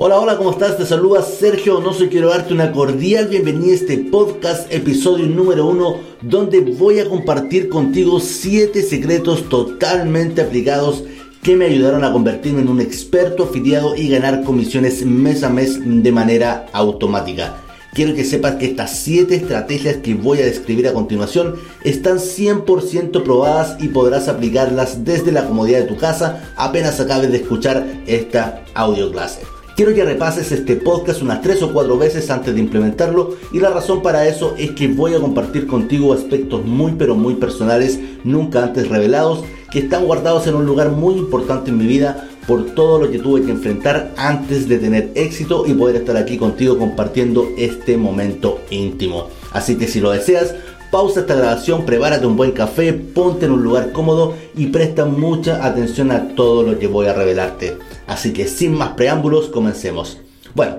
Hola, hola, ¿cómo estás? Te saluda Sergio No soy quiero darte una cordial bienvenida a este podcast, episodio número uno, donde voy a compartir contigo 7 secretos totalmente aplicados que me ayudaron a convertirme en un experto afiliado y ganar comisiones mes a mes de manera automática. Quiero que sepas que estas 7 estrategias que voy a describir a continuación están 100% probadas y podrás aplicarlas desde la comodidad de tu casa apenas acabes de escuchar esta audio clase. Quiero que repases este podcast unas 3 o 4 veces antes de implementarlo y la razón para eso es que voy a compartir contigo aspectos muy pero muy personales, nunca antes revelados, que están guardados en un lugar muy importante en mi vida por todo lo que tuve que enfrentar antes de tener éxito y poder estar aquí contigo compartiendo este momento íntimo. Así que si lo deseas, pausa esta grabación, prepárate un buen café, ponte en un lugar cómodo y presta mucha atención a todo lo que voy a revelarte. Así que sin más preámbulos, comencemos. Bueno,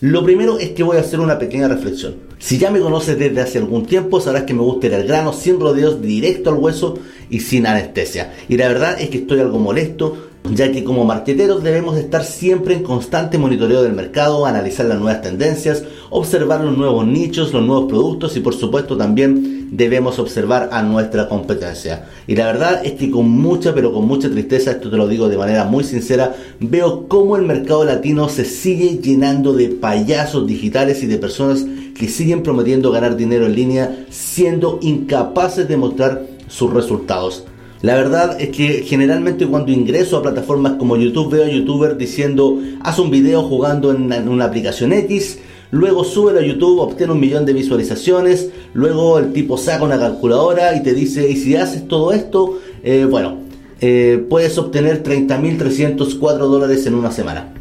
lo primero es que voy a hacer una pequeña reflexión. Si ya me conoces desde hace algún tiempo, sabrás que me gusta ir al grano sin rodeos, directo al hueso y sin anestesia. Y la verdad es que estoy algo molesto ya que como marqueteros debemos estar siempre en constante monitoreo del mercado, analizar las nuevas tendencias, observar los nuevos nichos, los nuevos productos y por supuesto también debemos observar a nuestra competencia. Y la verdad es que con mucha pero con mucha tristeza, esto te lo digo de manera muy sincera, veo cómo el mercado latino se sigue llenando de payasos digitales y de personas que siguen prometiendo ganar dinero en línea siendo incapaces de mostrar sus resultados. La verdad es que generalmente cuando ingreso a plataformas como YouTube veo a youtubers diciendo haz un video jugando en una aplicación X, luego sube a YouTube, obtiene un millón de visualizaciones, luego el tipo saca una calculadora y te dice y si haces todo esto, eh, bueno, eh, puedes obtener 30.304 dólares en una semana.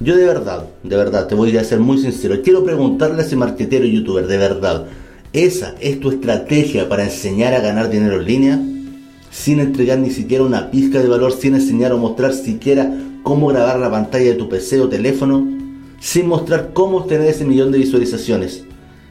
Yo de verdad, de verdad, te voy a ser muy sincero, quiero preguntarle a ese marketero youtuber, de verdad, ¿esa es tu estrategia para enseñar a ganar dinero en línea? Sin entregar ni siquiera una pizca de valor, sin enseñar o mostrar siquiera cómo grabar la pantalla de tu PC o teléfono, sin mostrar cómo obtener ese millón de visualizaciones.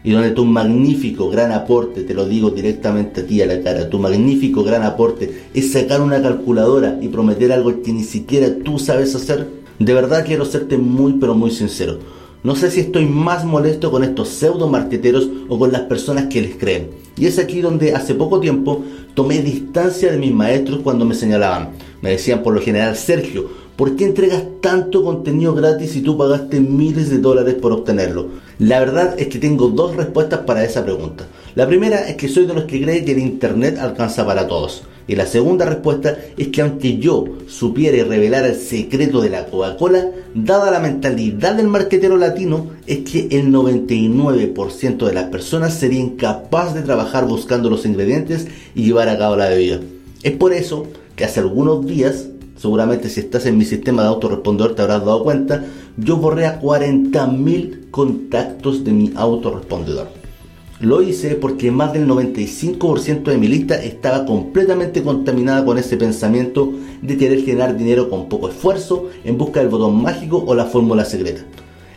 Y donde tu magnífico gran aporte, te lo digo directamente a ti a la cara, tu magnífico gran aporte es sacar una calculadora y prometer algo que ni siquiera tú sabes hacer. De verdad quiero serte muy pero muy sincero. No sé si estoy más molesto con estos pseudo marqueteros o con las personas que les creen. Y es aquí donde hace poco tiempo tomé distancia de mis maestros cuando me señalaban. Me decían por lo general, Sergio, ¿por qué entregas tanto contenido gratis si tú pagaste miles de dólares por obtenerlo? La verdad es que tengo dos respuestas para esa pregunta. La primera es que soy de los que cree que el Internet alcanza para todos. Y la segunda respuesta es que aunque yo supiera y revelara el secreto de la Coca-Cola, dada la mentalidad del marquetero latino, es que el 99% de las personas sería incapaz de trabajar buscando los ingredientes y llevar a cabo la bebida. Es por eso que hace algunos días, seguramente si estás en mi sistema de autorrespondedor te habrás dado cuenta, yo borré a 40.000 contactos de mi autorrespondedor. Lo hice porque más del 95% de mi lista estaba completamente contaminada con ese pensamiento de querer generar dinero con poco esfuerzo en busca del botón mágico o la fórmula secreta.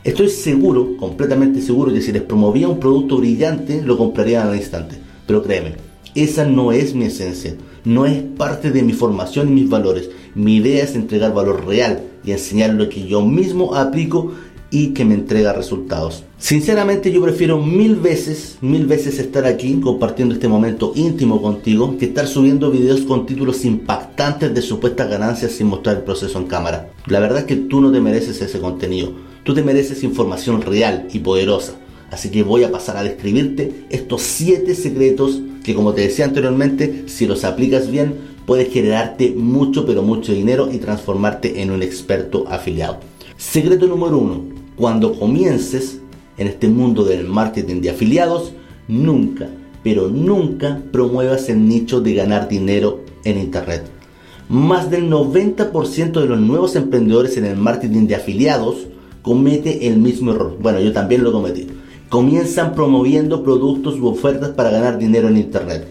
Estoy seguro, completamente seguro, que si les promovía un producto brillante lo comprarían al instante. Pero créeme, esa no es mi esencia, no es parte de mi formación y mis valores. Mi idea es entregar valor real y enseñar lo que yo mismo aplico y que me entrega resultados. Sinceramente yo prefiero mil veces, mil veces estar aquí compartiendo este momento íntimo contigo que estar subiendo videos con títulos impactantes de supuestas ganancias sin mostrar el proceso en cámara. La verdad es que tú no te mereces ese contenido, tú te mereces información real y poderosa. Así que voy a pasar a describirte estos 7 secretos que como te decía anteriormente, si los aplicas bien, puedes generarte mucho pero mucho dinero y transformarte en un experto afiliado. Secreto número 1 cuando comiences en este mundo del marketing de afiliados, nunca, pero nunca promuevas el nicho de ganar dinero en Internet. Más del 90% de los nuevos emprendedores en el marketing de afiliados comete el mismo error. Bueno, yo también lo cometí. Comienzan promoviendo productos u ofertas para ganar dinero en Internet.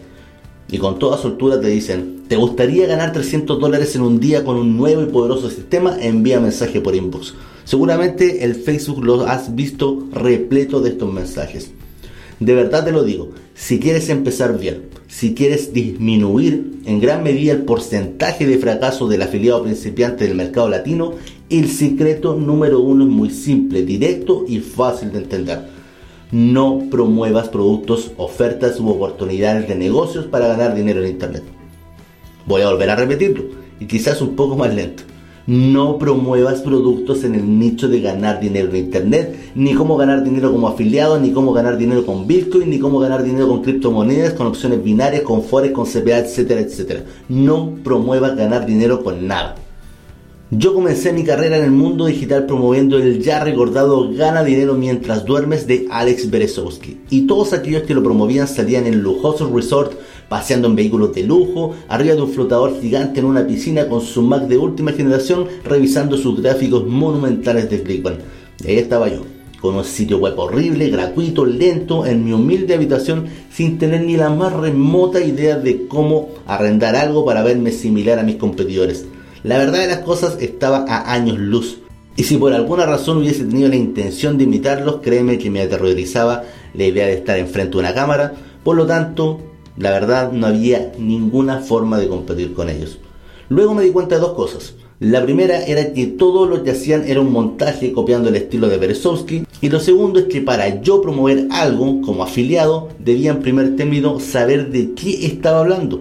Y con toda soltura te dicen, ¿te gustaría ganar 300 dólares en un día con un nuevo y poderoso sistema? Envía mensaje por inbox. Seguramente el Facebook lo has visto repleto de estos mensajes. De verdad te lo digo, si quieres empezar bien, si quieres disminuir en gran medida el porcentaje de fracaso del afiliado principiante del mercado latino, el secreto número uno es muy simple, directo y fácil de entender. No promuevas productos, ofertas u oportunidades de negocios para ganar dinero en Internet. Voy a volver a repetirlo y quizás un poco más lento. No promuevas productos en el nicho de ganar dinero en Internet, ni cómo ganar dinero como afiliado, ni cómo ganar dinero con Bitcoin, ni cómo ganar dinero con criptomonedas, con opciones binarias, con Forex, con CPA, etcétera, etcétera. No promuevas ganar dinero con nada. Yo comencé mi carrera en el mundo digital promoviendo el ya recordado Gana dinero mientras duermes de Alex Berezowski. Y todos aquellos que lo promovían salían en lujosos resorts paseando en vehículos de lujo, arriba de un flotador gigante en una piscina con su Mac de última generación, revisando sus gráficos monumentales de Clickbank. ahí estaba yo, con un sitio web horrible, gratuito, lento, en mi humilde habitación, sin tener ni la más remota idea de cómo arrendar algo para verme similar a mis competidores. La verdad de las cosas estaba a años luz. Y si por alguna razón hubiese tenido la intención de imitarlos, créeme que me aterrorizaba la idea de estar enfrente de una cámara. Por lo tanto, la verdad no había ninguna forma de competir con ellos. Luego me di cuenta de dos cosas. La primera era que todo lo que hacían era un montaje copiando el estilo de Berezovsky. Y lo segundo es que para yo promover algo como afiliado debía en primer término saber de qué estaba hablando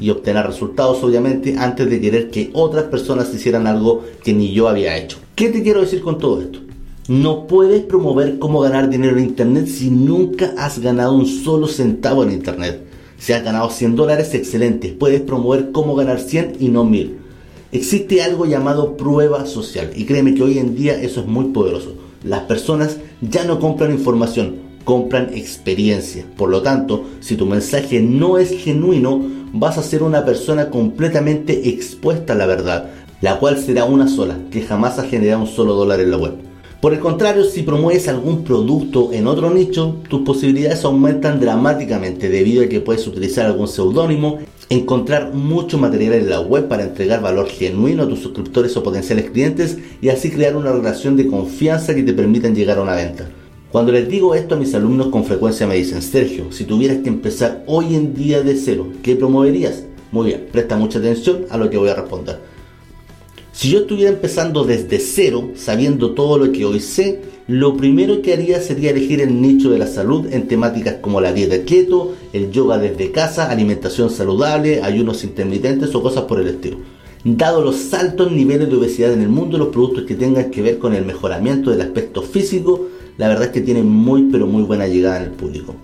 y obtener resultados obviamente antes de querer que otras personas hicieran algo que ni yo había hecho. ¿Qué te quiero decir con todo esto? No puedes promover cómo ganar dinero en Internet si nunca has ganado un solo centavo en Internet. Si has ganado 100 dólares, excelente. Puedes promover cómo ganar 100 y no 1000. Existe algo llamado prueba social y créeme que hoy en día eso es muy poderoso. Las personas ya no compran información, compran experiencia. Por lo tanto, si tu mensaje no es genuino, vas a ser una persona completamente expuesta a la verdad, la cual será una sola, que jamás ha generado un solo dólar en la web. Por el contrario, si promueves algún producto en otro nicho, tus posibilidades aumentan dramáticamente debido a que puedes utilizar algún seudónimo, encontrar mucho material en la web para entregar valor genuino a tus suscriptores o potenciales clientes y así crear una relación de confianza que te permitan llegar a una venta. Cuando les digo esto a mis alumnos con frecuencia me dicen, Sergio, si tuvieras que empezar hoy en día de cero, ¿qué promoverías? Muy bien, presta mucha atención a lo que voy a responder. Si yo estuviera empezando desde cero, sabiendo todo lo que hoy sé, lo primero que haría sería elegir el nicho de la salud en temáticas como la dieta keto, el yoga desde casa, alimentación saludable, ayunos intermitentes o cosas por el estilo. Dado los altos niveles de obesidad en el mundo, los productos que tengan que ver con el mejoramiento del aspecto físico, la verdad es que tienen muy pero muy buena llegada en el público.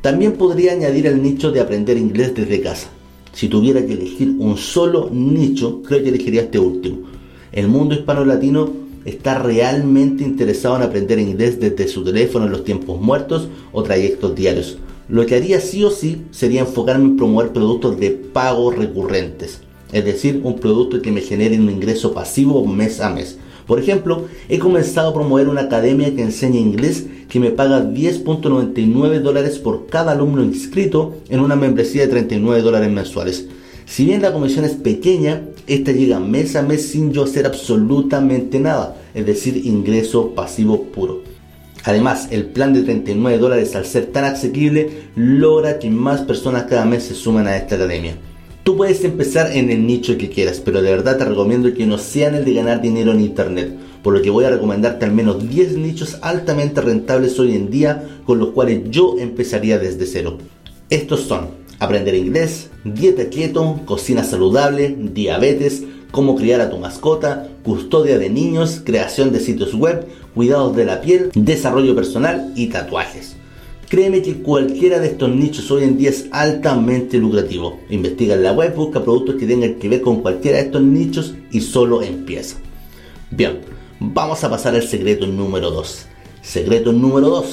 También podría añadir el nicho de aprender inglés desde casa. Si tuviera que elegir un solo nicho, creo que elegiría este último. El mundo hispano-latino está realmente interesado en aprender inglés desde su teléfono en los tiempos muertos o trayectos diarios. Lo que haría sí o sí sería enfocarme en promover productos de pago recurrentes, es decir, un producto que me genere un ingreso pasivo mes a mes. Por ejemplo, he comenzado a promover una academia que enseña inglés que me paga 10.99 dólares por cada alumno inscrito en una membresía de 39 dólares mensuales. Si bien la comisión es pequeña, esta llega mes a mes sin yo hacer absolutamente nada, es decir, ingreso pasivo puro. Además, el plan de 39 dólares al ser tan asequible logra que más personas cada mes se sumen a esta academia. Tú puedes empezar en el nicho que quieras, pero de verdad te recomiendo que no sean el de ganar dinero en internet, por lo que voy a recomendarte al menos 10 nichos altamente rentables hoy en día con los cuales yo empezaría desde cero. Estos son aprender inglés, dieta keto, cocina saludable, diabetes, cómo criar a tu mascota, custodia de niños, creación de sitios web, cuidados de la piel, desarrollo personal y tatuajes. Créeme que cualquiera de estos nichos hoy en día es altamente lucrativo. Investiga en la web, busca productos que tengan que ver con cualquiera de estos nichos y solo empieza. Bien, vamos a pasar al secreto número 2. Secreto número 2.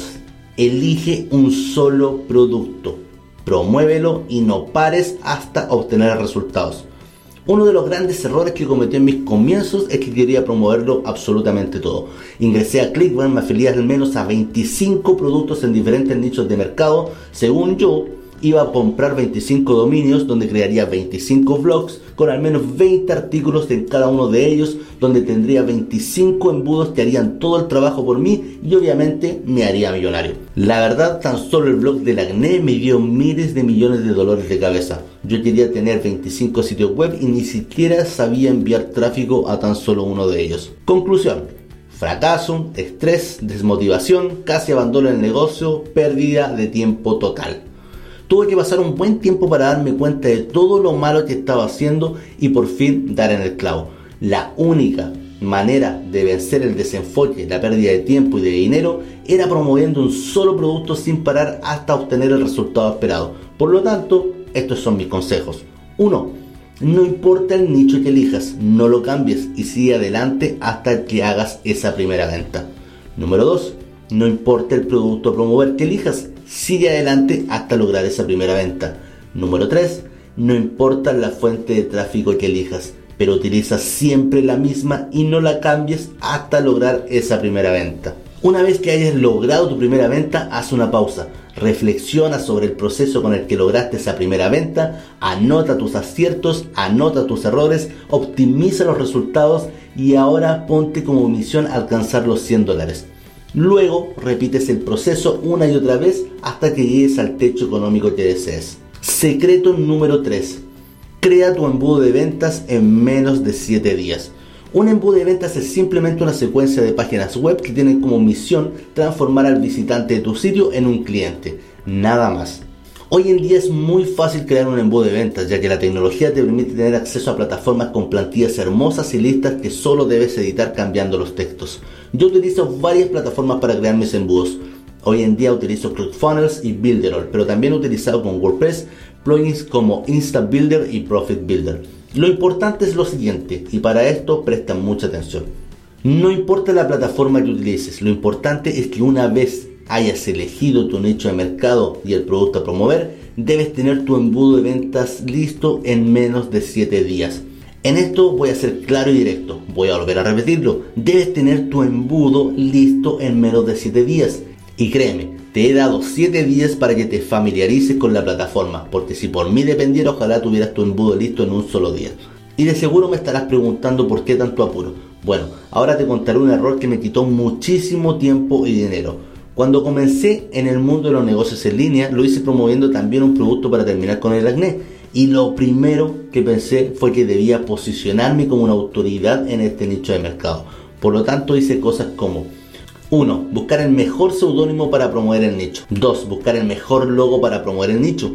Elige un solo producto. Promuévelo y no pares hasta obtener resultados. Uno de los grandes errores que cometí en mis comienzos es que quería promoverlo absolutamente todo. Ingresé a Clickbank, me afilié al menos a 25 productos en diferentes nichos de mercado, según yo, iba a comprar 25 dominios donde crearía 25 blogs con al menos 20 artículos en cada uno de ellos donde tendría 25 embudos que harían todo el trabajo por mí y obviamente me haría millonario. La verdad tan solo el blog del acné me dio miles de millones de dólares de cabeza. Yo quería tener 25 sitios web y ni siquiera sabía enviar tráfico a tan solo uno de ellos. Conclusión. Fracaso, estrés, desmotivación, casi abandono el negocio, pérdida de tiempo total. Tuve que pasar un buen tiempo para darme cuenta de todo lo malo que estaba haciendo y por fin dar en el clavo. La única manera de vencer el desenfoque, la pérdida de tiempo y de dinero era promoviendo un solo producto sin parar hasta obtener el resultado esperado. Por lo tanto, estos son mis consejos. 1 no importa el nicho que elijas, no lo cambies y sigue adelante hasta que hagas esa primera venta. Número 2. No importa el producto a promover que elijas, sigue adelante hasta lograr esa primera venta. Número 3. No importa la fuente de tráfico que elijas, pero utiliza siempre la misma y no la cambies hasta lograr esa primera venta. Una vez que hayas logrado tu primera venta, haz una pausa. Reflexiona sobre el proceso con el que lograste esa primera venta, anota tus aciertos, anota tus errores, optimiza los resultados y ahora ponte como misión alcanzar los 100 dólares. Luego repites el proceso una y otra vez hasta que llegues al techo económico que desees. Secreto número 3. Crea tu embudo de ventas en menos de 7 días. Un embudo de ventas es simplemente una secuencia de páginas web que tienen como misión transformar al visitante de tu sitio en un cliente. Nada más. Hoy en día es muy fácil crear un embudo de ventas, ya que la tecnología te permite tener acceso a plataformas con plantillas hermosas y listas que solo debes editar cambiando los textos. Yo utilizo varias plataformas para crear mis embudos. Hoy en día utilizo ClickFunnels y Builderall, pero también he utilizado con WordPress plugins como Insta Builder y Profit Builder. Lo importante es lo siguiente, y para esto presta mucha atención. No importa la plataforma que utilices, lo importante es que una vez hayas elegido tu nicho de mercado y el producto a promover, debes tener tu embudo de ventas listo en menos de 7 días. En esto voy a ser claro y directo, voy a volver a repetirlo, debes tener tu embudo listo en menos de 7 días. Y créeme, te he dado 7 días para que te familiarices con la plataforma, porque si por mí dependiera, ojalá tuvieras tu embudo listo en un solo día. Y de seguro me estarás preguntando por qué tanto apuro. Bueno, ahora te contaré un error que me quitó muchísimo tiempo y dinero. Cuando comencé en el mundo de los negocios en línea, lo hice promoviendo también un producto para terminar con el acné. Y lo primero que pensé fue que debía posicionarme como una autoridad en este nicho de mercado. Por lo tanto, hice cosas como 1. Buscar el mejor seudónimo para promover el nicho. 2. Buscar el mejor logo para promover el nicho.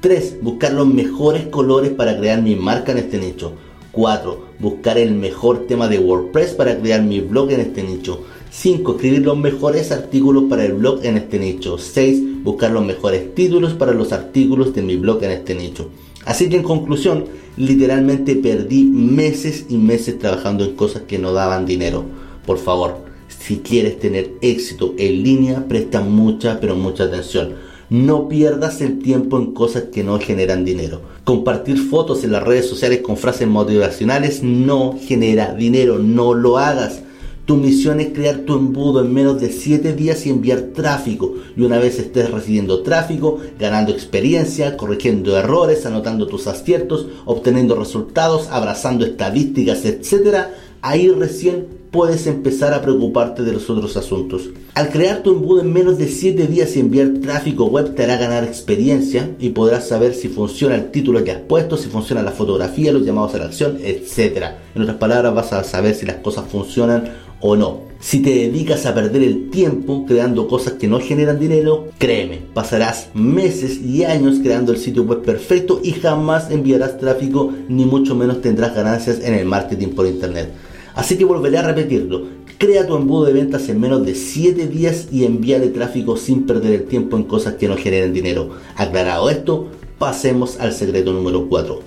3. Buscar los mejores colores para crear mi marca en este nicho. 4. Buscar el mejor tema de WordPress para crear mi blog en este nicho. 5. Escribir los mejores artículos para el blog en este nicho. 6. Buscar los mejores títulos para los artículos de mi blog en este nicho. Así que en conclusión, literalmente perdí meses y meses trabajando en cosas que no daban dinero. Por favor, si quieres tener éxito en línea, presta mucha, pero mucha atención. No pierdas el tiempo en cosas que no generan dinero. Compartir fotos en las redes sociales con frases motivacionales no genera dinero, no lo hagas. Tu misión es crear tu embudo en menos de 7 días y enviar tráfico. Y una vez estés recibiendo tráfico, ganando experiencia, corrigiendo errores, anotando tus aciertos, obteniendo resultados, abrazando estadísticas, etc., ahí recién puedes empezar a preocuparte de los otros asuntos. Al crear tu embudo en menos de 7 días y enviar tráfico web te hará ganar experiencia y podrás saber si funciona el título que has puesto, si funciona la fotografía, los llamados a la acción, etc. En otras palabras vas a saber si las cosas funcionan o no. Si te dedicas a perder el tiempo creando cosas que no generan dinero, créeme, pasarás meses y años creando el sitio web perfecto y jamás enviarás tráfico ni mucho menos tendrás ganancias en el marketing por internet. Así que volveré a repetirlo. Crea tu embudo de ventas en menos de 7 días y envíale tráfico sin perder el tiempo en cosas que no generen dinero. Aclarado esto, pasemos al secreto número 4.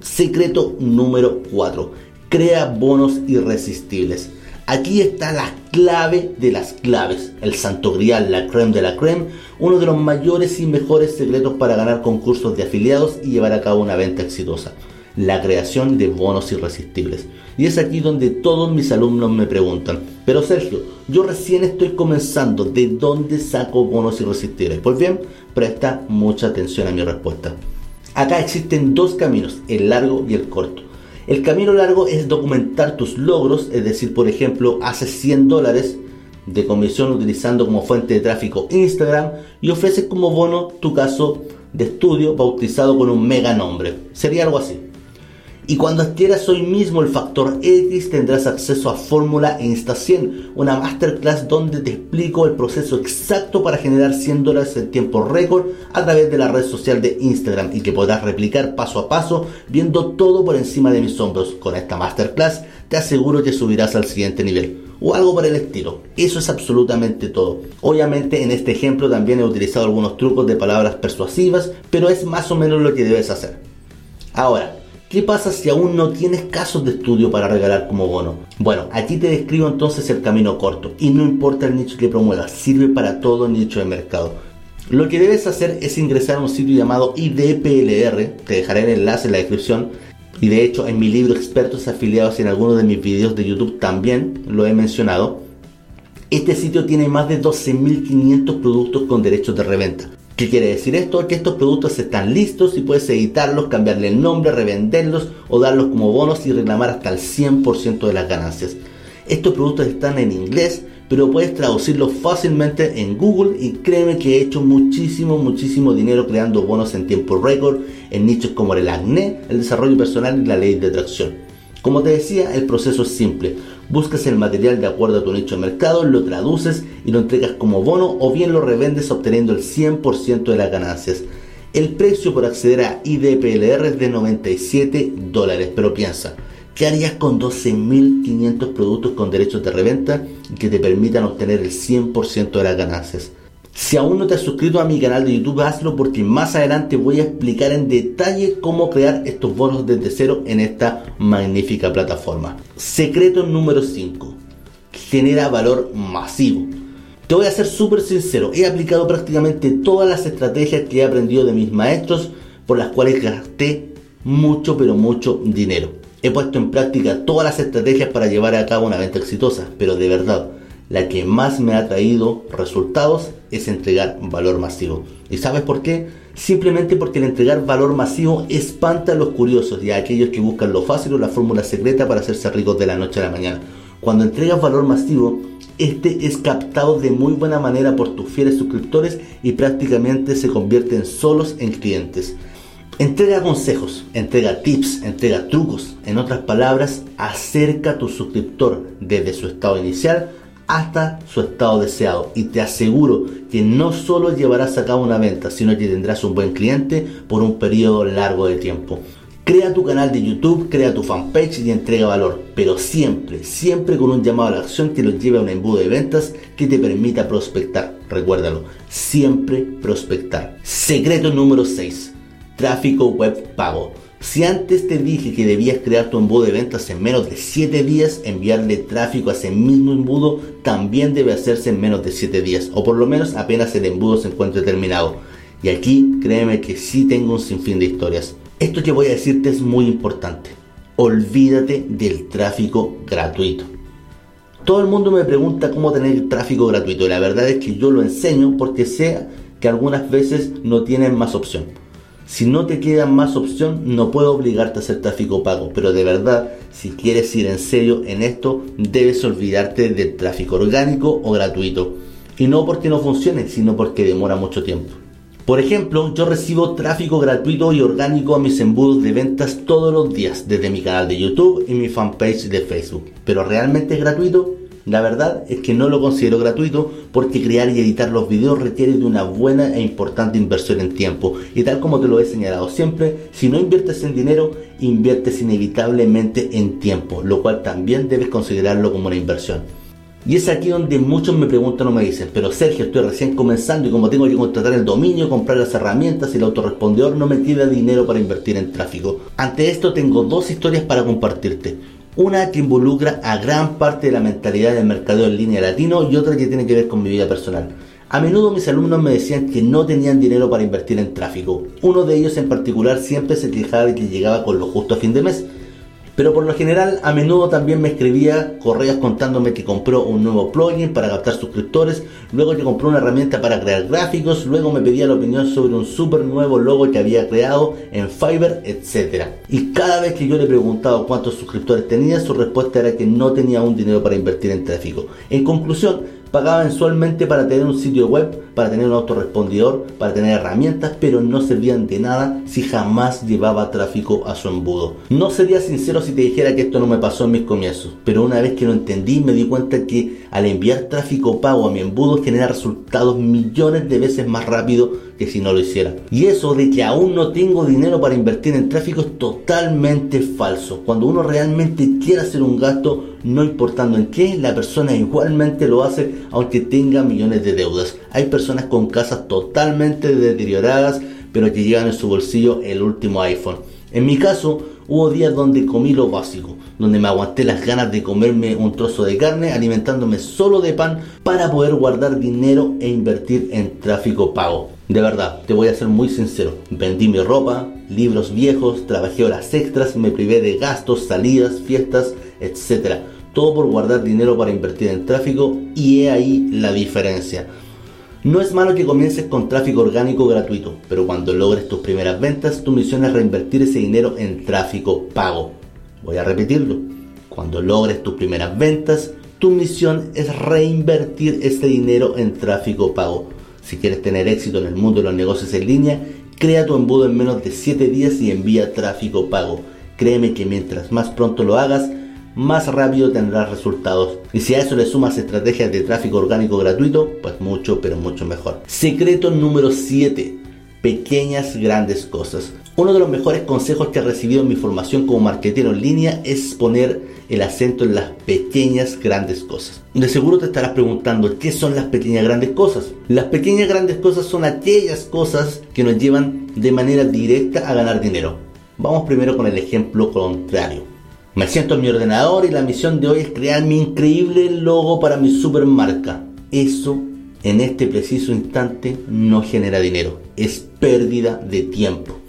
Secreto número 4. Crea bonos irresistibles. Aquí está la clave de las claves, el santo grial, la creme de la creme, uno de los mayores y mejores secretos para ganar concursos de afiliados y llevar a cabo una venta exitosa la creación de bonos irresistibles. Y es aquí donde todos mis alumnos me preguntan, pero Sergio, yo recién estoy comenzando, ¿de dónde saco bonos irresistibles? Pues bien, Presta mucha atención a mi respuesta. Acá existen dos caminos, el largo y el corto. El camino largo es documentar tus logros, es decir, por ejemplo, haces 100 dólares de comisión utilizando como fuente de tráfico Instagram y ofreces como bono tu caso de estudio bautizado con un mega nombre. Sería algo así. Y cuando adquieras hoy mismo el factor X tendrás acceso a Fórmula Insta 100, una masterclass donde te explico el proceso exacto para generar 100 dólares en tiempo récord a través de la red social de Instagram y que podrás replicar paso a paso viendo todo por encima de mis hombros. Con esta masterclass te aseguro que subirás al siguiente nivel o algo por el estilo. Eso es absolutamente todo. Obviamente en este ejemplo también he utilizado algunos trucos de palabras persuasivas, pero es más o menos lo que debes hacer. Ahora, ¿Qué pasa si aún no tienes casos de estudio para regalar como bono? Bueno, aquí te describo entonces el camino corto y no importa el nicho que promuevas, sirve para todo nicho de mercado. Lo que debes hacer es ingresar a un sitio llamado IDPLR, te dejaré el enlace en la descripción, y de hecho en mi libro Expertos Afiliados y en algunos de mis videos de YouTube también lo he mencionado. Este sitio tiene más de 12.500 productos con derechos de reventa. ¿Qué quiere decir esto? Que estos productos están listos y puedes editarlos, cambiarle el nombre, revenderlos o darlos como bonos y reclamar hasta el 100% de las ganancias. Estos productos están en inglés, pero puedes traducirlos fácilmente en Google y créeme que he hecho muchísimo, muchísimo dinero creando bonos en tiempo récord en nichos como el acné, el desarrollo personal y la ley de atracción. Como te decía, el proceso es simple. Buscas el material de acuerdo a tu nicho de mercado, lo traduces y lo entregas como bono o bien lo revendes obteniendo el 100% de las ganancias. El precio por acceder a IDPLR es de 97 dólares, pero piensa, ¿qué harías con 12.500 productos con derechos de reventa que te permitan obtener el 100% de las ganancias? Si aún no te has suscrito a mi canal de YouTube, hazlo porque más adelante voy a explicar en detalle cómo crear estos bonos desde cero en esta magnífica plataforma. Secreto número 5. Genera valor masivo. Te voy a ser súper sincero, he aplicado prácticamente todas las estrategias que he aprendido de mis maestros por las cuales gasté mucho pero mucho dinero. He puesto en práctica todas las estrategias para llevar a cabo una venta exitosa, pero de verdad, la que más me ha traído resultados es entregar valor masivo. ¿Y sabes por qué? Simplemente porque el entregar valor masivo espanta a los curiosos y a aquellos que buscan lo fácil o la fórmula secreta para hacerse ricos de la noche a la mañana. Cuando entregas valor masivo, este es captado de muy buena manera por tus fieles suscriptores y prácticamente se convierten solos en clientes. Entrega consejos, entrega tips, entrega trucos. En otras palabras, acerca a tu suscriptor desde su estado inicial hasta su estado deseado y te aseguro que no solo llevarás a cabo una venta, sino que tendrás un buen cliente por un periodo largo de tiempo. Crea tu canal de YouTube, crea tu fanpage y entrega valor, pero siempre, siempre con un llamado a la acción que los lleve a un embudo de ventas que te permita prospectar. Recuérdalo, siempre prospectar. Secreto número 6. Tráfico web pago. Si antes te dije que debías crear tu embudo de ventas en menos de 7 días, enviarle tráfico a ese mismo embudo también debe hacerse en menos de 7 días, o por lo menos apenas el embudo se encuentre terminado. Y aquí créeme que sí tengo un sinfín de historias. Esto que voy a decirte es muy importante. Olvídate del tráfico gratuito. Todo el mundo me pregunta cómo tener tráfico gratuito y la verdad es que yo lo enseño porque sé que algunas veces no tienen más opción. Si no te queda más opción, no puedo obligarte a hacer tráfico pago, pero de verdad, si quieres ir en serio en esto, debes olvidarte del tráfico orgánico o gratuito. Y no porque no funcione, sino porque demora mucho tiempo. Por ejemplo, yo recibo tráfico gratuito y orgánico a mis embudos de ventas todos los días desde mi canal de YouTube y mi fanpage de Facebook. Pero realmente es gratuito la verdad es que no lo considero gratuito porque crear y editar los videos requiere de una buena e importante inversión en tiempo. Y tal como te lo he señalado siempre, si no inviertes en dinero, inviertes inevitablemente en tiempo, lo cual también debes considerarlo como una inversión. Y es aquí donde muchos me preguntan o me dicen, pero Sergio, estoy recién comenzando y como tengo que contratar el dominio, comprar las herramientas y el autorrespondedor no me queda dinero para invertir en tráfico. Ante esto tengo dos historias para compartirte. Una que involucra a gran parte de la mentalidad del mercado en línea latino y otra que tiene que ver con mi vida personal. A menudo mis alumnos me decían que no tenían dinero para invertir en tráfico. Uno de ellos en particular siempre se quejaba de que llegaba con lo justo a fin de mes. Pero por lo general a menudo también me escribía correos contándome que compró un nuevo plugin para captar suscriptores, luego que compró una herramienta para crear gráficos, luego me pedía la opinión sobre un super nuevo logo que había creado en Fiverr, etc. Y cada vez que yo le preguntaba cuántos suscriptores tenía, su respuesta era que no tenía un dinero para invertir en tráfico. En conclusión, pagaba mensualmente para tener un sitio web, para tener un autorrespondidor, para tener herramientas, pero no servían de nada si jamás llevaba tráfico a su embudo. No sería sincero si te dijera que esto no me pasó en mis comienzos, pero una vez que lo entendí me di cuenta que al enviar tráfico pago a mi embudo genera resultados millones de veces más rápido que si no lo hiciera. Y eso de que aún no tengo dinero para invertir en tráfico es totalmente falso. Cuando uno realmente quiere hacer un gasto, no importando en qué, la persona igualmente lo hace aunque tenga millones de deudas. Hay personas con casas totalmente deterioradas, pero que llevan en su bolsillo el último iPhone. En mi caso, hubo días donde comí lo básico, donde me aguanté las ganas de comerme un trozo de carne alimentándome solo de pan para poder guardar dinero e invertir en tráfico pago. De verdad, te voy a ser muy sincero. Vendí mi ropa, libros viejos, trabajé horas extras, me privé de gastos, salidas, fiestas, etc. Todo por guardar dinero para invertir en tráfico y he ahí la diferencia. No es malo que comiences con tráfico orgánico gratuito, pero cuando logres tus primeras ventas, tu misión es reinvertir ese dinero en tráfico pago. Voy a repetirlo. Cuando logres tus primeras ventas, tu misión es reinvertir ese dinero en tráfico pago. Si quieres tener éxito en el mundo de los negocios en línea, crea tu embudo en menos de 7 días y envía tráfico pago. Créeme que mientras más pronto lo hagas, más rápido tendrás resultados. Y si a eso le sumas estrategias de tráfico orgánico gratuito, pues mucho, pero mucho mejor. Secreto número 7. Pequeñas grandes cosas. Uno de los mejores consejos que he recibido en mi formación como marketero en línea es poner el acento en las pequeñas grandes cosas. De seguro te estarás preguntando, ¿qué son las pequeñas grandes cosas? Las pequeñas grandes cosas son aquellas cosas que nos llevan de manera directa a ganar dinero. Vamos primero con el ejemplo contrario. Me siento en mi ordenador y la misión de hoy es crear mi increíble logo para mi supermarca. Eso en este preciso instante no genera dinero, es pérdida de tiempo.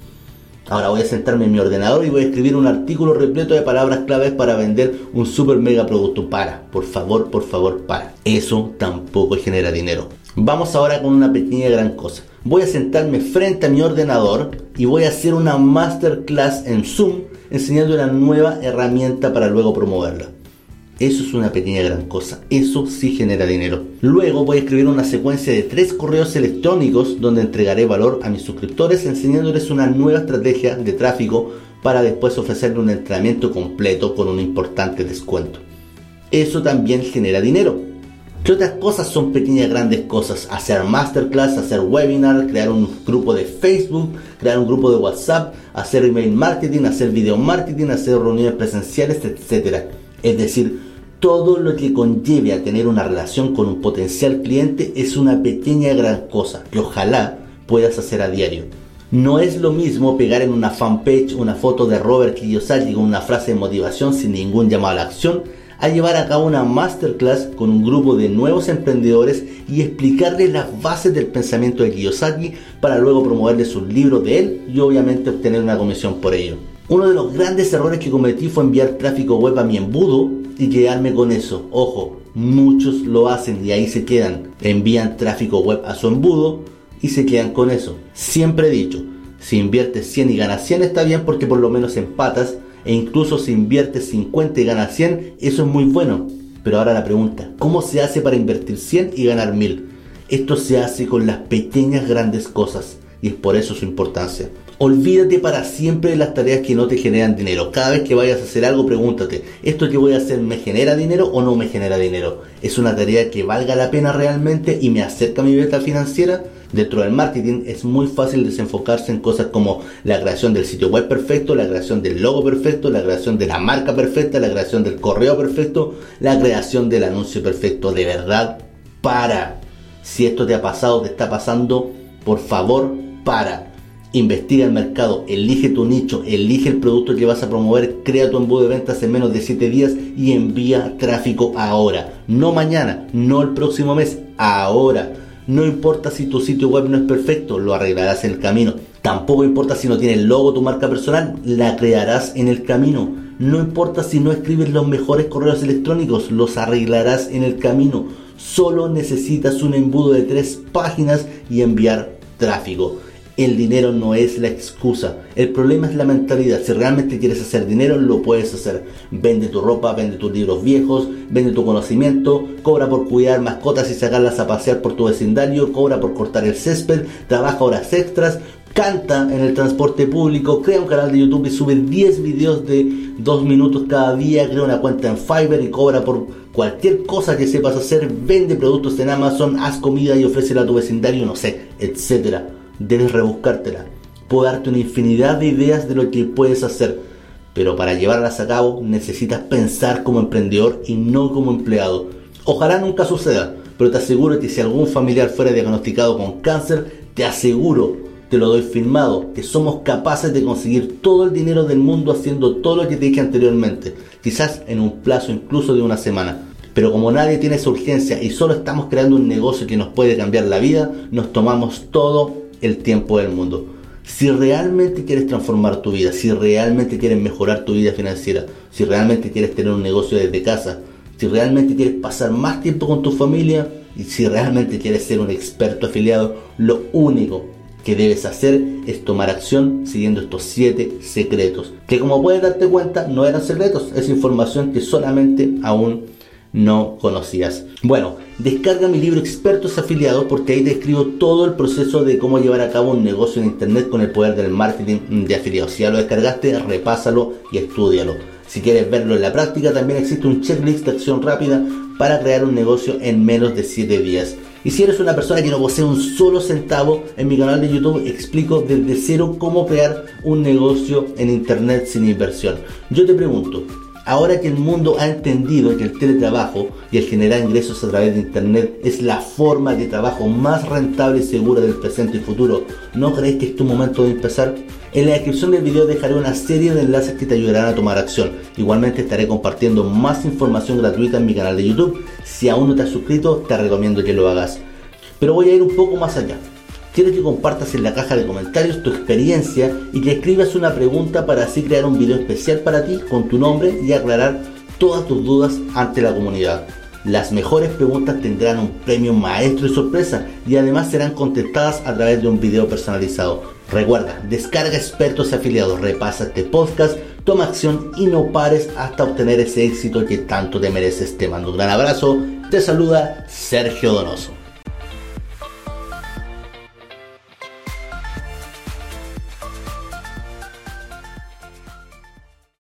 Ahora voy a sentarme en mi ordenador y voy a escribir un artículo repleto de palabras claves para vender un super mega producto. Para, por favor, por favor, para. Eso tampoco genera dinero. Vamos ahora con una pequeña gran cosa. Voy a sentarme frente a mi ordenador y voy a hacer una masterclass en Zoom enseñando una nueva herramienta para luego promoverla. Eso es una pequeña gran cosa. Eso sí genera dinero. Luego voy a escribir una secuencia de tres correos electrónicos donde entregaré valor a mis suscriptores enseñándoles una nueva estrategia de tráfico para después ofrecerle un entrenamiento completo con un importante descuento. Eso también genera dinero. ¿Qué otras cosas son pequeñas grandes cosas? Hacer masterclass, hacer webinar, crear un grupo de Facebook, crear un grupo de WhatsApp, hacer email marketing, hacer video marketing, hacer reuniones presenciales, etc. Es decir, todo lo que conlleve a tener una relación con un potencial cliente es una pequeña gran cosa que ojalá puedas hacer a diario. No es lo mismo pegar en una fanpage una foto de Robert Kiyosaki con una frase de motivación sin ningún llamado a la acción a llevar a cabo una masterclass con un grupo de nuevos emprendedores y explicarles las bases del pensamiento de Kiyosaki para luego promoverles sus libros de él y obviamente obtener una comisión por ello. Uno de los grandes errores que cometí fue enviar tráfico web a mi embudo y quedarme con eso. Ojo, muchos lo hacen y ahí se quedan. Envían tráfico web a su embudo y se quedan con eso. Siempre he dicho, si inviertes 100 y ganas 100 está bien porque por lo menos empatas e incluso si inviertes 50 y ganas 100, eso es muy bueno. Pero ahora la pregunta, ¿cómo se hace para invertir 100 y ganar 1000? Esto se hace con las pequeñas grandes cosas y es por eso su importancia. Olvídate para siempre de las tareas que no te generan dinero. Cada vez que vayas a hacer algo, pregúntate, ¿esto que voy a hacer me genera dinero o no me genera dinero? ¿Es una tarea que valga la pena realmente y me acerca a mi meta financiera? Dentro del marketing es muy fácil desenfocarse en cosas como la creación del sitio web perfecto, la creación del logo perfecto, la creación de la marca perfecta, la creación del correo perfecto, la creación del anuncio perfecto. De verdad, para. Si esto te ha pasado, te está pasando, por favor, para Investiga el mercado, elige tu nicho, elige el producto que vas a promover, crea tu embudo de ventas en menos de 7 días y envía tráfico ahora. No mañana, no el próximo mes, ahora. No importa si tu sitio web no es perfecto, lo arreglarás en el camino. Tampoco importa si no tiene el logo tu marca personal, la crearás en el camino. No importa si no escribes los mejores correos electrónicos, los arreglarás en el camino. Solo necesitas un embudo de tres páginas y enviar tráfico. El dinero no es la excusa. El problema es la mentalidad. Si realmente quieres hacer dinero, lo puedes hacer. Vende tu ropa, vende tus libros viejos, vende tu conocimiento, cobra por cuidar mascotas y sacarlas a pasear por tu vecindario, cobra por cortar el césped, trabaja horas extras, canta en el transporte público, crea un canal de YouTube y sube 10 videos de 2 minutos cada día, crea una cuenta en Fiverr y cobra por cualquier cosa que sepas hacer, vende productos en Amazon, haz comida y ofrécela a tu vecindario, no sé, etcétera. Debes rebuscártela. Puedo darte una infinidad de ideas de lo que puedes hacer, pero para llevarlas a cabo necesitas pensar como emprendedor y no como empleado. Ojalá nunca suceda, pero te aseguro que si algún familiar fuera diagnosticado con cáncer, te aseguro te lo doy firmado, que somos capaces de conseguir todo el dinero del mundo haciendo todo lo que te dije anteriormente, quizás en un plazo incluso de una semana. Pero como nadie tiene esa urgencia y solo estamos creando un negocio que nos puede cambiar la vida, nos tomamos todo el tiempo del mundo. Si realmente quieres transformar tu vida, si realmente quieres mejorar tu vida financiera, si realmente quieres tener un negocio desde casa, si realmente quieres pasar más tiempo con tu familia y si realmente quieres ser un experto afiliado, lo único que debes hacer es tomar acción siguiendo estos 7 secretos, que como puedes darte cuenta no eran secretos, es información que solamente aún no conocías. Bueno, descarga mi libro Expertos Afiliados porque ahí te escribo todo el proceso de cómo llevar a cabo un negocio en internet con el poder del marketing de afiliados. Si ya lo descargaste, repásalo y estudialo. Si quieres verlo en la práctica, también existe un checklist de acción rápida para crear un negocio en menos de 7 días. Y si eres una persona que no posee un solo centavo, en mi canal de YouTube explico desde cero cómo crear un negocio en Internet sin inversión. Yo te pregunto, ahora que el mundo ha entendido que el teletrabajo y el generar ingresos a través de Internet es la forma de trabajo más rentable y segura del presente y futuro, ¿no crees que es tu momento de empezar? En la descripción del video dejaré una serie de enlaces que te ayudarán a tomar acción. Igualmente estaré compartiendo más información gratuita en mi canal de YouTube. Si aún no te has suscrito, te recomiendo que lo hagas. Pero voy a ir un poco más allá. Quiero que compartas en la caja de comentarios tu experiencia y que escribas una pregunta para así crear un video especial para ti con tu nombre y aclarar todas tus dudas ante la comunidad. Las mejores preguntas tendrán un premio maestro y sorpresa y además serán contestadas a través de un video personalizado. Recuerda, descarga expertos afiliados, repasa este podcast, toma acción y no pares hasta obtener ese éxito que tanto te mereces. Te mando un gran abrazo, te saluda Sergio Donoso.